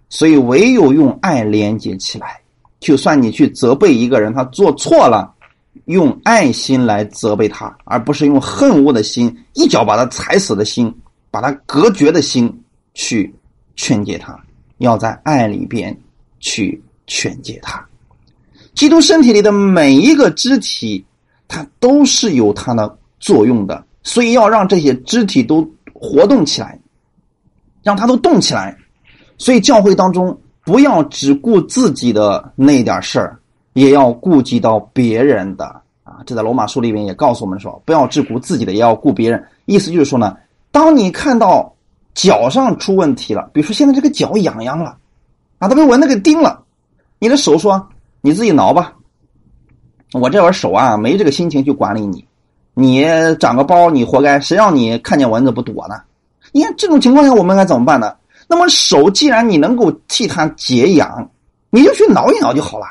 所以唯有用爱连接起来。就算你去责备一个人，他做错了，用爱心来责备他，而不是用恨恶的心，一脚把他踩死的心，把他隔绝的心去劝诫他。要在爱里边去。劝诫他，基督身体里的每一个肢体，它都是有它的作用的，所以要让这些肢体都活动起来，让他都动起来。所以教会当中不要只顾自己的那点事儿，也要顾及到别人的啊。这在罗马书里面也告诉我们说，不要只顾自己的，也要顾别人。意思就是说呢，当你看到脚上出问题了，比如说现在这个脚痒痒了，啊，都被蚊子给叮了。你的手说：“你自己挠吧，我这会儿手啊没这个心情去管理你。你长个包，你活该。谁让你看见蚊子不躲呢？你看这种情况下，我们该怎么办呢？那么手既然你能够替他解痒，你就去挠一挠就好了。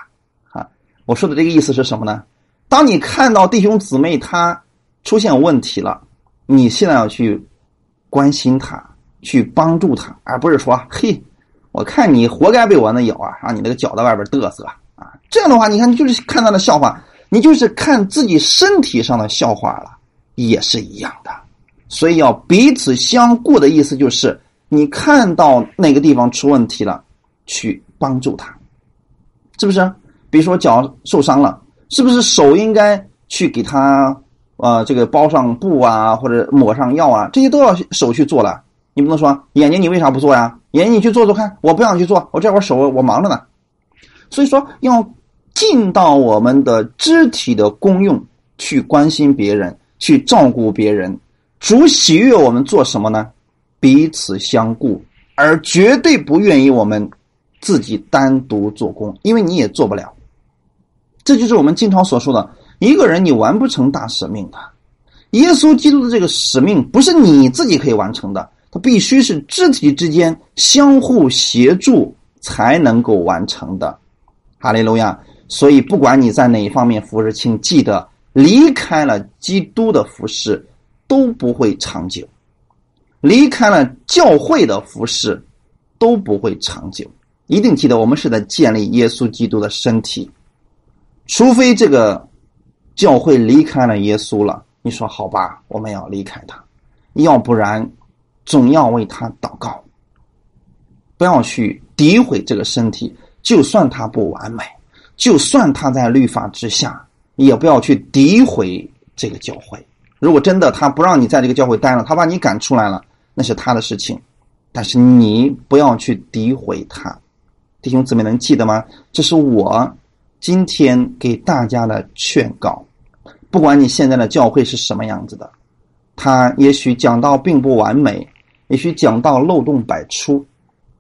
啊，我说的这个意思是什么呢？当你看到弟兄姊妹他出现问题了，你现在要去关心他，去帮助他，而不是说嘿。”我看你活该被蚊子咬啊！让你那个脚在外边嘚瑟啊！这样的话，你看你就是看他的笑话，你就是看自己身体上的笑话了，也是一样的。所以要彼此相顾的意思就是，你看到哪个地方出问题了，去帮助他，是不是？比如说脚受伤了，是不是手应该去给他呃这个包上布啊，或者抹上药啊？这些都要手去做了。你不能说眼睛你为啥不做呀？眼睛你去做做看，我不想去做，我这会儿手我忙着呢。所以说要尽到我们的肢体的功用，去关心别人，去照顾别人。主喜悦我们做什么呢？彼此相顾，而绝对不愿意我们自己单独做工，因为你也做不了。这就是我们经常所说的，一个人你完不成大使命的。耶稣基督的这个使命不是你自己可以完成的。它必须是肢体之间相互协助才能够完成的，哈利路亚！所以不管你在哪一方面服侍，请记得离开了基督的服侍都不会长久，离开了教会的服饰都不会长久。一定记得，我们是在建立耶稣基督的身体，除非这个教会离开了耶稣了，你说好吧，我们要离开他，要不然。总要为他祷告，不要去诋毁这个身体。就算他不完美，就算他在律法之下，也不要去诋毁这个教会。如果真的他不让你在这个教会待了，他把你赶出来了，那是他的事情。但是你不要去诋毁他，弟兄姊妹能记得吗？这是我今天给大家的劝告。不管你现在的教会是什么样子的，他也许讲到并不完美。也许讲到漏洞百出，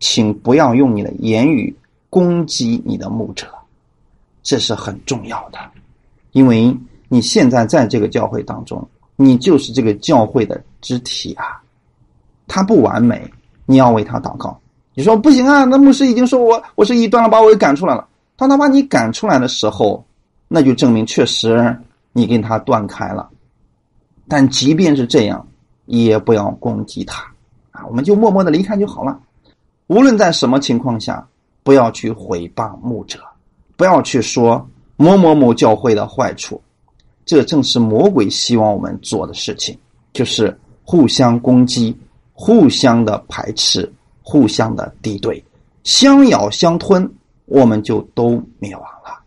请不要用你的言语攻击你的牧者，这是很重要的，因为你现在在这个教会当中，你就是这个教会的肢体啊。他不完美，你要为他祷告。你说不行啊，那牧师已经说我我是异端了，把我给赶出来了。当他把你赶出来的时候，那就证明确实你跟他断开了。但即便是这样，也不要攻击他。啊，我们就默默的离开就好了。无论在什么情况下，不要去毁谤牧者，不要去说某某某教会的坏处。这正是魔鬼希望我们做的事情，就是互相攻击、互相的排斥、互相的敌对，相咬相吞，我们就都灭亡了。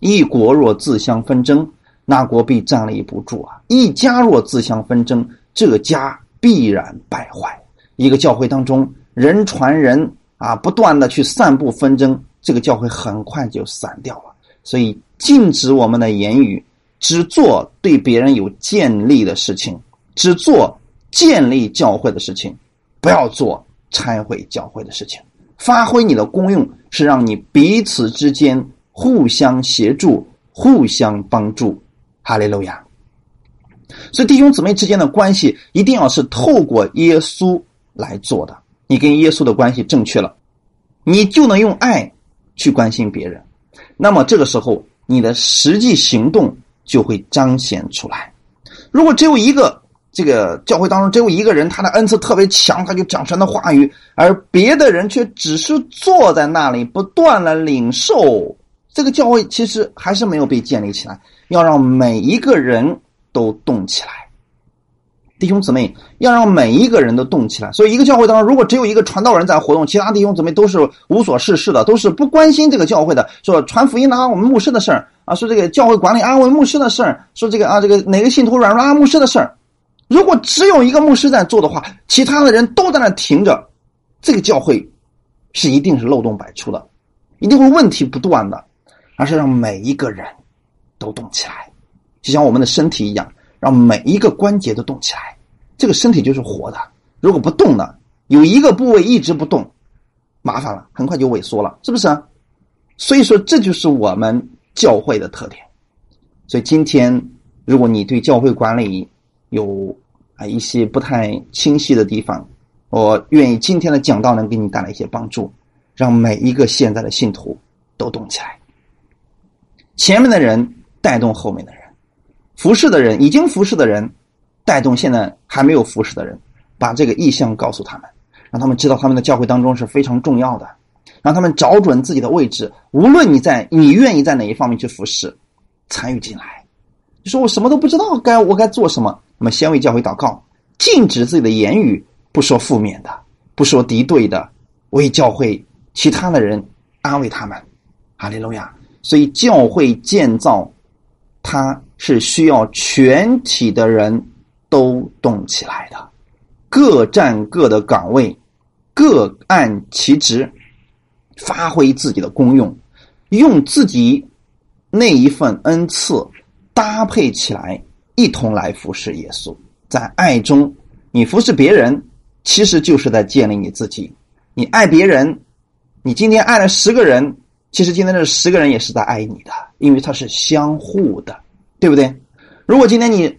一国若自相纷争，那国必站立不住啊！一家若自相纷争，这家。必然败坏。一个教会当中，人传人啊，不断的去散布纷争，这个教会很快就散掉了。所以，禁止我们的言语，只做对别人有建立的事情，只做建立教会的事情，不要做拆毁教会的事情。发挥你的功用，是让你彼此之间互相协助、互相帮助。哈利路亚！所以弟兄姊妹之间的关系一定要是透过耶稣来做的。你跟耶稣的关系正确了，你就能用爱去关心别人。那么这个时候，你的实际行动就会彰显出来。如果只有一个这个教会当中只有一个人，他的恩赐特别强，他就讲神的话语，而别的人却只是坐在那里不断的领受，这个教会其实还是没有被建立起来。要让每一个人都动起来，弟兄姊妹，要让每一个人都动起来。所以，一个教会当中，如果只有一个传道人在活动，其他弟兄姊妹都是无所事事的，都是不关心这个教会的，说传福音啊，我们牧师的事儿啊，说这个教会管理啊，我们牧师的事儿，说这个啊，这个哪个信徒软弱啊，牧师的事儿。如果只有一个牧师在做的话，其他的人都在那停着，这个教会是一定是漏洞百出的，一定会问题不断的，而是让每一个人。都动起来，就像我们的身体一样，让每一个关节都动起来。这个身体就是活的，如果不动呢，有一个部位一直不动，麻烦了，很快就萎缩了，是不是？所以说，这就是我们教会的特点。所以今天，如果你对教会管理有啊一些不太清晰的地方，我愿意今天的讲道能给你带来一些帮助，让每一个现在的信徒都动起来。前面的人。带动后面的人，服侍的人，已经服侍的人，带动现在还没有服侍的。人，把这个意向告诉他们，让他们知道他们的教会当中是非常重要的，让他们找准自己的位置。无论你在，你愿意在哪一方面去服侍，参与进来。你说我什么都不知道，该我该做什么？那么先为教会祷告，禁止自己的。言语不说负面的，不说敌对的，为教会其他的人安慰他们。哈利路亚！所以教会建造。它是需要全体的人都动起来的，各占各的岗位，各按其职，发挥自己的功用，用自己那一份恩赐搭配起来，一同来服侍耶稣。在爱中，你服侍别人，其实就是在建立你自己。你爱别人，你今天爱了十个人。其实今天这十个人也是在爱你的，因为它是相互的，对不对？如果今天你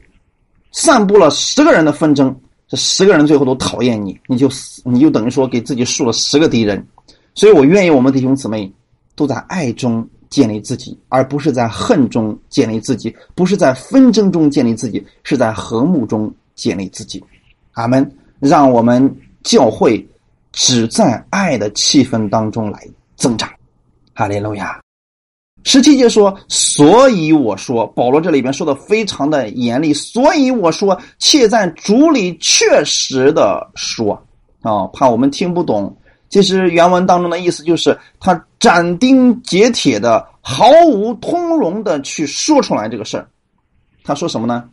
散布了十个人的纷争，这十个人最后都讨厌你，你就你就等于说给自己树了十个敌人。所以我愿意我们弟兄姊妹都在爱中建立自己，而不是在恨中建立自己，不是在纷争中建立自己，是在和睦中建立自己。阿门！让我们教会只在爱的气氛当中来增长。哈利路亚，十七节说，所以我说，保罗这里边说的非常的严厉，所以我说，且在主里确实的说啊，怕我们听不懂。其实原文当中的意思就是，他斩钉截铁的、毫无通融的去说出来这个事儿。他说什么呢？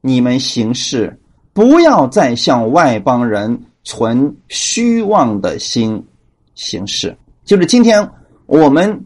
你们行事不要再向外邦人存虚妄的心行事，就是今天。我们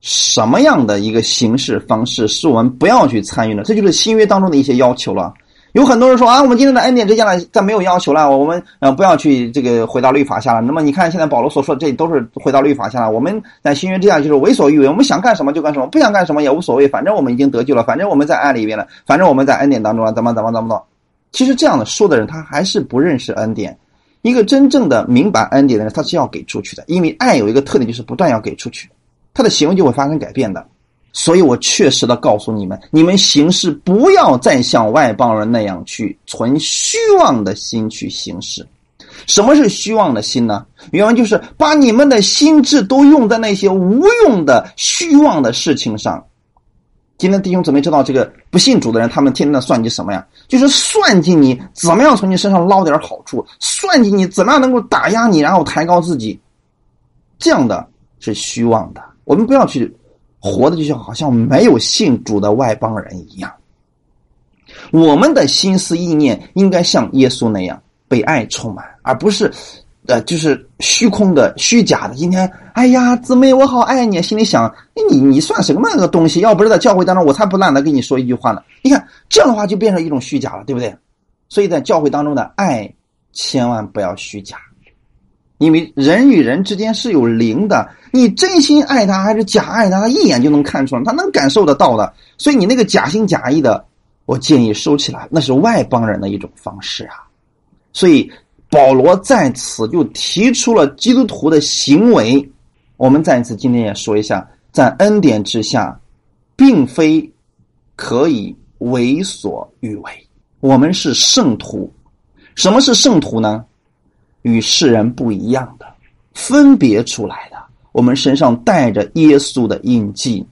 什么样的一个形式方式是我们不要去参与的？这就是新约当中的一些要求了。有很多人说啊，我们今天的恩典之下呢，再没有要求了，我们呃不要去这个回到律法下了。那么你看，现在保罗所说的这都是回到律法下了。我们在新约之下就是为所欲为，我们想干什么就干什么，不想干什么也无所谓，反正我们已经得救了，反正我们在爱里边了，反正我们在恩典当中了，怎么怎么怎么么。其实这样的说的人，他还是不认识恩典。一个真正的明白恩典的人，他是要给出去的，因为爱有一个特点，就是不断要给出去。他的行为就会发生改变的，所以我确实的告诉你们：你们行事不要再像外邦人那样去存虚妄的心去行事。什么是虚妄的心呢？原文就是把你们的心智都用在那些无用的虚妄的事情上。今天弟兄姊妹知道这个不信主的人，他们天天的算计什么呀？就是算计你怎么样从你身上捞点好处，算计你怎么样能够打压你，然后抬高自己，这样的是虚妄的。我们不要去活的就像好像没有信主的外邦人一样。我们的心思意念应该像耶稣那样被爱充满，而不是呃，就是虚空的、虚假的。今天，哎呀，姊妹，我好爱你，心里想，你你算什么个东西？要不是在教会当中，我才不懒得跟你说一句话呢。你看这样的话，就变成一种虚假了，对不对？所以在教会当中的爱，千万不要虚假。因为人与人之间是有灵的，你真心爱他还是假爱他，他一眼就能看出来，他能感受得到的。所以你那个假心假意的，我建议收起来，那是外邦人的一种方式啊。所以保罗在此就提出了基督徒的行为。我们再次今天也说一下，在恩典之下，并非可以为所欲为。我们是圣徒，什么是圣徒呢？与世人不一样的，分别出来的。我们身上带着耶稣的印记，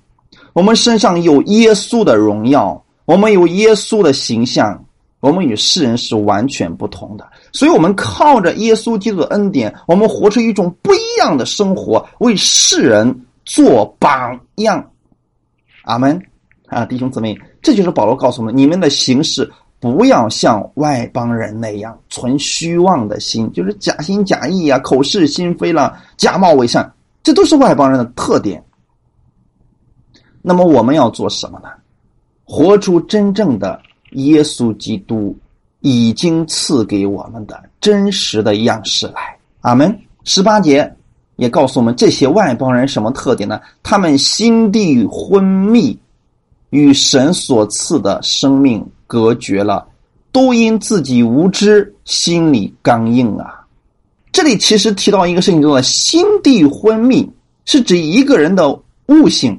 我们身上有耶稣的荣耀，我们有耶稣的形象，我们与世人是完全不同的。所以，我们靠着耶稣基督的恩典，我们活出一种不一样的生活，为世人做榜样。阿门！啊，弟兄姊妹，这就是保罗告诉我们：你们的形式。不要像外邦人那样存虚妄的心，就是假心假意啊，口是心非了，假冒伪善，这都是外邦人的特点。那么我们要做什么呢？活出真正的耶稣基督已经赐给我们的真实的样式来。阿门。十八节也告诉我们，这些外邦人什么特点呢？他们心地昏迷，与神所赐的生命。隔绝了，都因自己无知，心里刚硬啊！这里其实提到一个事情，叫做心地昏迷，是指一个人的悟性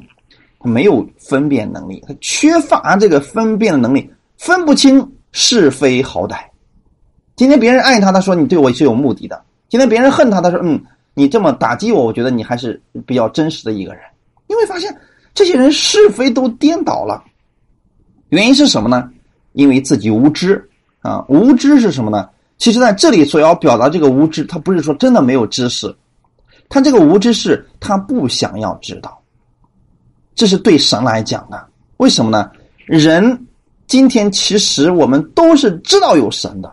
没有分辨能力，他缺乏这个分辨的能力，分不清是非好歹。今天别人爱他，他说你对我是有目的的；今天别人恨他，他说嗯，你这么打击我，我觉得你还是比较真实的一个人。你会发现，这些人是非都颠倒了，原因是什么呢？因为自己无知啊，无知是什么呢？其实在这里所要表达这个无知，他不是说真的没有知识，他这个无知是他不想要知道。这是对神来讲的，为什么呢？人今天其实我们都是知道有神的，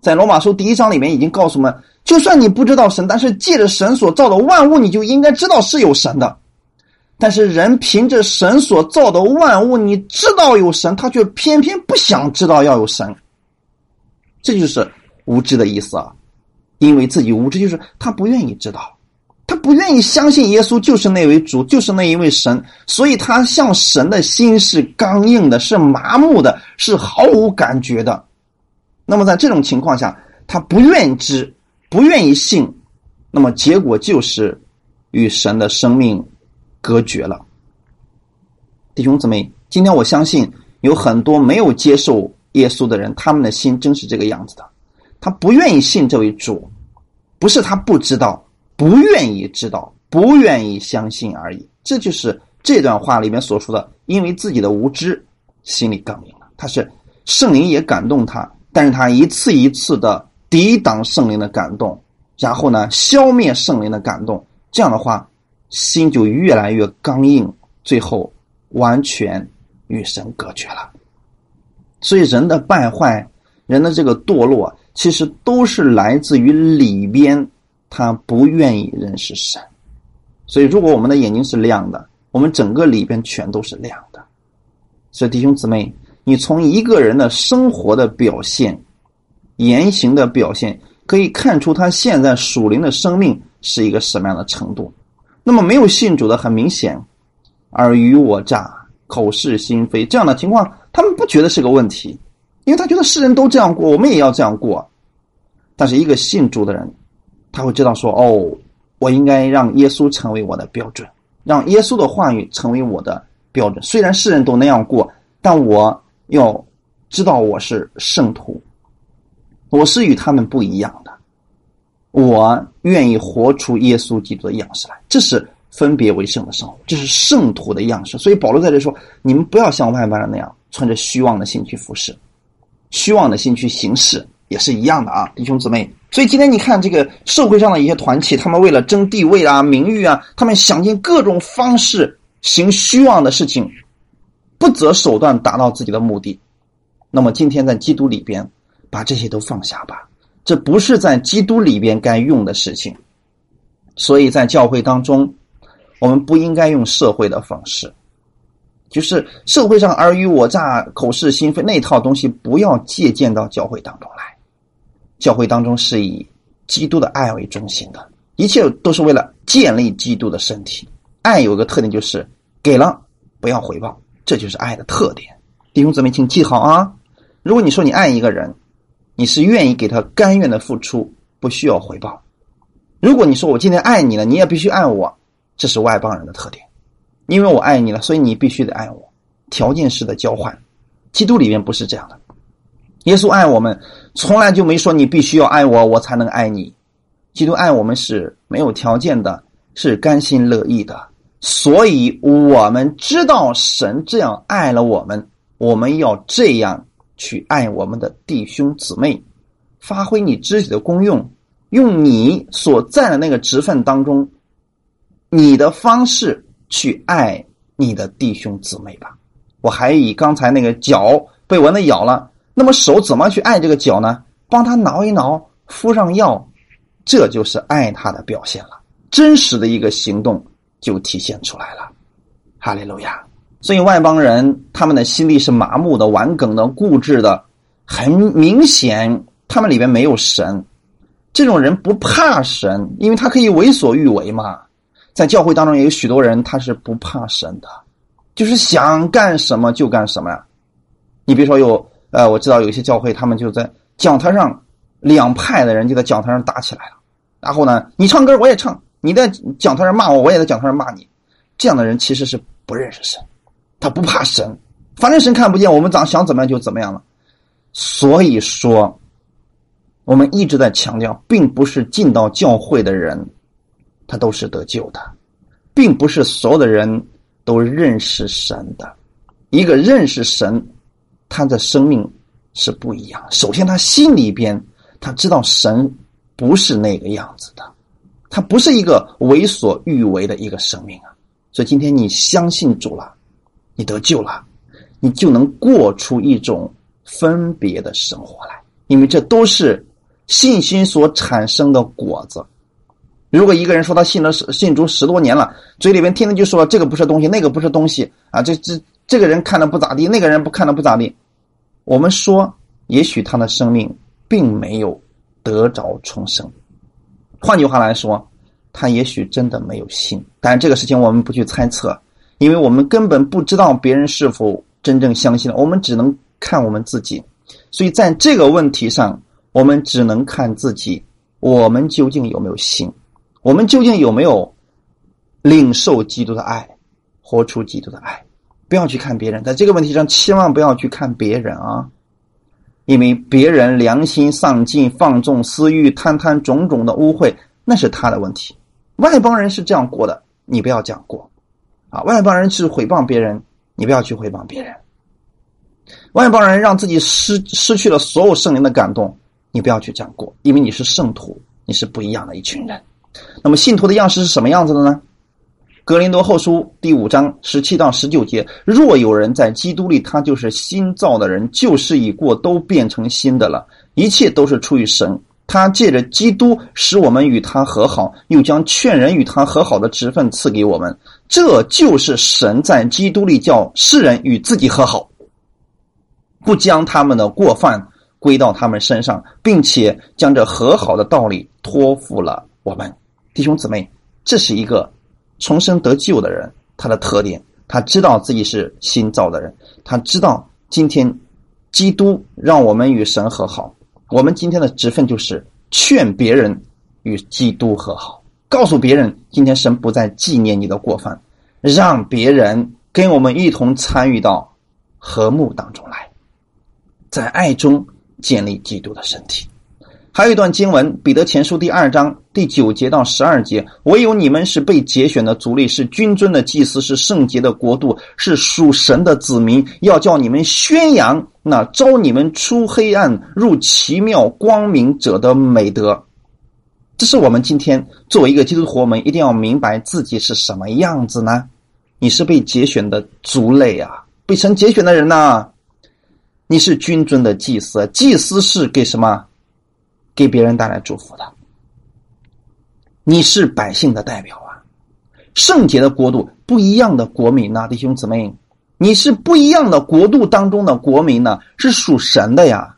在罗马书第一章里面已经告诉我们，就算你不知道神，但是借着神所造的万物，你就应该知道是有神的。但是人凭着神所造的万物，你知道有神，他却偏偏不想知道要有神。这就是无知的意思啊！因为自己无知，就是他不愿意知道，他不愿意相信耶稣就是那位主，就是那一位神，所以他向神的心是刚硬的，是麻木的，是毫无感觉的。那么在这种情况下，他不愿知，不愿意信，那么结果就是与神的生命。隔绝了，弟兄姊妹，今天我相信有很多没有接受耶稣的人，他们的心真是这个样子的。他不愿意信这位主，不是他不知道，不愿意知道，不愿意相信而已。这就是这段话里面所说的，因为自己的无知，心里刚硬了。他是圣灵也感动他，但是他一次一次的抵挡圣灵的感动，然后呢，消灭圣灵的感动。这样的话。心就越来越刚硬，最后完全与神隔绝了。所以人的败坏，人的这个堕落，其实都是来自于里边，他不愿意认识神。所以，如果我们的眼睛是亮的，我们整个里边全都是亮的。所以，弟兄姊妹，你从一个人的生活的表现、言行的表现，可以看出他现在属灵的生命是一个什么样的程度。那么没有信主的很明显，尔虞我诈、口是心非这样的情况，他们不觉得是个问题，因为他觉得世人都这样过，我们也要这样过。但是一个信主的人，他会知道说：“哦，我应该让耶稣成为我的标准，让耶稣的话语成为我的标准。虽然世人都那样过，但我要知道我是圣徒，我是与他们不一样的。”我愿意活出耶稣基督的样式来，这是分别为圣的生活，这是圣徒的样式。所以保罗在这说：你们不要像外邦人那样，存着虚妄的心去服侍，虚妄的心去行事，也是一样的啊，弟兄姊妹。所以今天你看这个社会上的一些团体，他们为了争地位啊、名誉啊，他们想尽各种方式行虚妄的事情，不择手段达到自己的目的。那么今天在基督里边，把这些都放下吧。这不是在基督里边该用的事情，所以在教会当中，我们不应该用社会的方式，就是社会上尔虞我诈、口是心非那套东西，不要借鉴到教会当中来。教会当中是以基督的爱为中心的，一切都是为了建立基督的身体。爱有一个特点，就是给了不要回报，这就是爱的特点。弟兄姊妹，请记好啊！如果你说你爱一个人，你是愿意给他甘愿的付出，不需要回报。如果你说我今天爱你了，你也必须爱我，这是外邦人的特点。因为我爱你了，所以你必须得爱我，条件式的交换。基督里面不是这样的。耶稣爱我们，从来就没说你必须要爱我，我才能爱你。基督爱我们是没有条件的，是甘心乐意的。所以我们知道神这样爱了我们，我们要这样去爱我们的弟兄姊妹，发挥你肢体的功用，用你所在的那个职份当中，你的方式去爱你的弟兄姊妹吧。我还以刚才那个脚被蚊子咬了，那么手怎么去爱这个脚呢？帮他挠一挠，敷上药，这就是爱他的表现了，真实的一个行动。就体现出来了，哈利路亚！所以外邦人他们的心里是麻木的、顽梗的、固执的，很明显，他们里边没有神。这种人不怕神，因为他可以为所欲为嘛。在教会当中也有许多人，他是不怕神的，就是想干什么就干什么呀。你比如说有呃，我知道有些教会，他们就在讲台上，两派的人就在讲台上打起来了。然后呢，你唱歌我也唱。你在讲台上骂我，我也在讲台上骂你。这样的人其实是不认识神，他不怕神，反正神看不见，我们咋想怎么样就怎么样了。所以说，我们一直在强调，并不是进到教会的人，他都是得救的，并不是所有的人都认识神的。一个认识神，他的生命是不一样。首先，他心里边他知道神不是那个样子的。他不是一个为所欲为的一个生命啊，所以今天你相信主了，你得救了，你就能过出一种分别的生活来，因为这都是信心所产生的果子。如果一个人说他信了信主十多年了，嘴里边天天就说这个不是东西，那个不是东西啊，这这这个人看的不咋地，那个人不看的不咋地，我们说，也许他的生命并没有得着重生。换句话来说，他也许真的没有信，但这个事情我们不去猜测，因为我们根本不知道别人是否真正相信了。我们只能看我们自己，所以在这个问题上，我们只能看自己，我们究竟有没有信？我们究竟有没有领受基督的爱，活出基督的爱？不要去看别人，在这个问题上，千万不要去看别人啊。因为别人良心丧尽、放纵私欲、贪贪种种的污秽，那是他的问题。外邦人是这样过的，你不要这样过，啊！外邦人是诽谤别人，你不要去诽谤别人。外邦人让自己失失去了所有圣灵的感动，你不要去这样过，因为你是圣徒，你是不一样的一群人。那么信徒的样式是什么样子的呢？格林多后书第五章十七到十九节：若有人在基督里，他就是新造的人，旧事已过，都变成新的了。一切都是出于神，他借着基督使我们与他和好，又将劝人与他和好的职分赐给我们。这就是神在基督里叫世人与自己和好，不将他们的过犯归到他们身上，并且将这和好的道理托付了我们。弟兄姊妹，这是一个。重生得救的人，他的特点，他知道自己是新造的人，他知道今天基督让我们与神和好，我们今天的职分就是劝别人与基督和好，告诉别人今天神不再纪念你的过犯，让别人跟我们一同参与到和睦当中来，在爱中建立基督的身体。还有一段经文，《彼得前书》第二章第九节到十二节：“唯有你们是被节选的族类，是君尊的祭司，是圣洁的国度，是属神的子民。要叫你们宣扬那招你们出黑暗入奇妙光明者的美德。”这是我们今天作为一个基督徒，我们一定要明白自己是什么样子呢？你是被节选的族类啊，被神节选的人呐。你是君尊的祭司，祭司是给什么？给别人带来祝福的，你是百姓的代表啊，圣洁的国度，不一样的国民呐，弟兄姊妹，你是不一样的国度当中的国民呢，是属神的呀。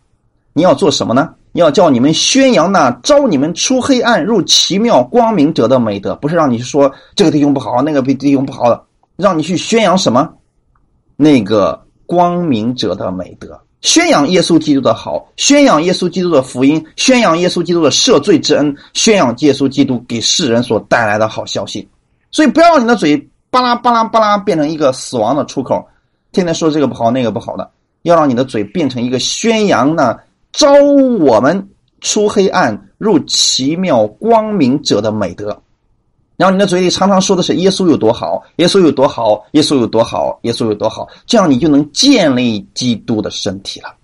你要做什么呢？你要叫你们宣扬那招你们出黑暗入奇妙光明者的美德，不是让你说这个弟兄不好，那个弟兄不好的，让你去宣扬什么？那个光明者的美德，宣扬耶稣基督的好，宣扬耶稣基督的福音，宣扬耶稣基督的赦罪之恩，宣扬耶稣基督给世人所带来的好消息。所以，不要让你的嘴巴拉巴拉巴拉变成一个死亡的出口，天天说这个不好那个不好的，要让你的嘴变成一个宣扬呢。招我们出黑暗入奇妙光明者的美德，然后你的嘴里常常说的是耶稣有多好，耶稣有多好，耶稣有多好，耶稣有多好，这样你就能建立基督的身体了。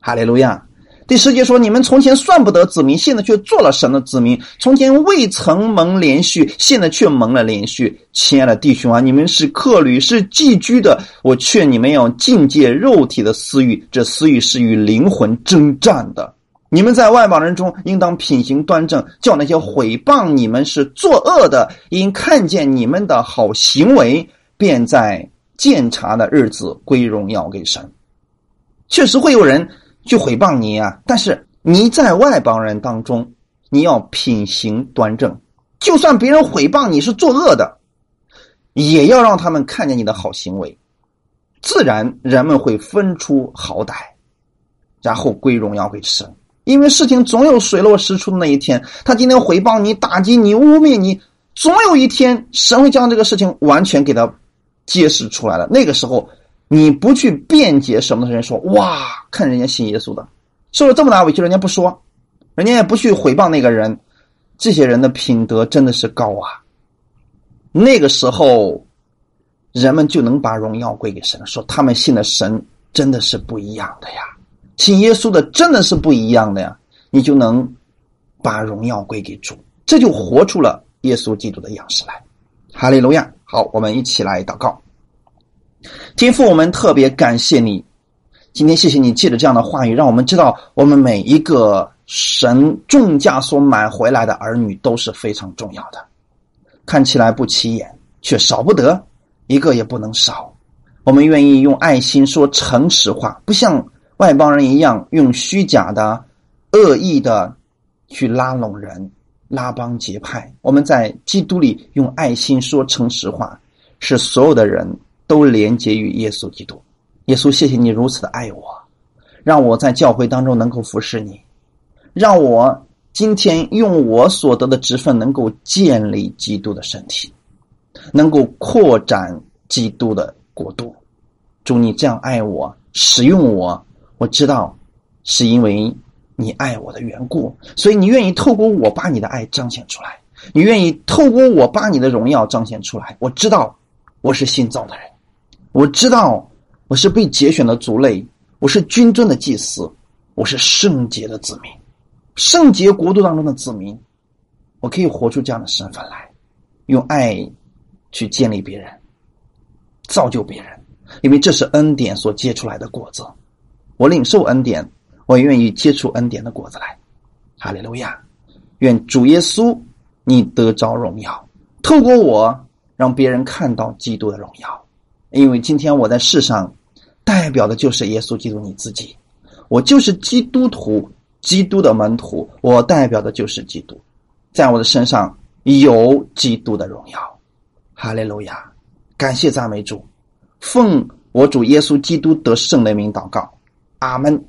哈利路亚。第十节说：“你们从前算不得子民，现在却做了神的子民；从前未曾蒙连续，现在却蒙了连续。亲爱的弟兄啊，你们是客旅，是寄居的。我劝你们要境界肉体的私欲，这私欲是与灵魂征战的。你们在外邦人中，应当品行端正，叫那些毁谤你们是作恶的，因看见你们的好行为，便在鉴察的日子归荣耀给神。确实会有人。”去诽谤你啊！但是你在外邦人当中，你要品行端正，就算别人诽谤你是作恶的，也要让他们看见你的好行为，自然人们会分出好歹，然后归荣耀给神。因为事情总有水落石出的那一天。他今天诽谤你、打击你、污蔑你，总有一天神会将这个事情完全给他揭示出来了。那个时候。你不去辩解什么的人说哇，看人家信耶稣的，受了这么大委屈，人家不说，人家也不去诽谤那个人，这些人的品德真的是高啊。那个时候，人们就能把荣耀归给神，说他们信的神真的是不一样的呀，信耶稣的真的是不一样的呀，你就能把荣耀归给主，这就活出了耶稣基督的样式来。哈利路亚！好，我们一起来祷告。天父，我们特别感谢你。今天谢谢你借着这样的话语，让我们知道我们每一个神重价所买回来的儿女都是非常重要的。看起来不起眼，却少不得一个也不能少。我们愿意用爱心说诚实话，不像外邦人一样用虚假的、恶意的去拉拢人、拉帮结派。我们在基督里用爱心说诚实话，使所有的人。都连接于耶稣基督，耶稣，谢谢你如此的爱我，让我在教会当中能够服侍你，让我今天用我所得的职分能够建立基督的身体，能够扩展基督的国度。祝你这样爱我，使用我，我知道是因为你爱我的缘故，所以你愿意透过我把你的爱彰显出来，你愿意透过我把你的荣耀彰显出来。我知道我是新造的人。我知道我是被节选的族类，我是君尊的祭司，我是圣洁的子民，圣洁国度当中的子民，我可以活出这样的身份来，用爱去建立别人，造就别人，因为这是恩典所结出来的果子。我领受恩典，我愿意结出恩典的果子来。哈利路亚！愿主耶稣你得着荣耀，透过我让别人看到基督的荣耀。因为今天我在世上，代表的就是耶稣基督你自己，我就是基督徒，基督的门徒，我代表的就是基督，在我的身上有基督的荣耀，哈利路亚，感谢赞美主，奉我主耶稣基督得胜的名祷告，阿门。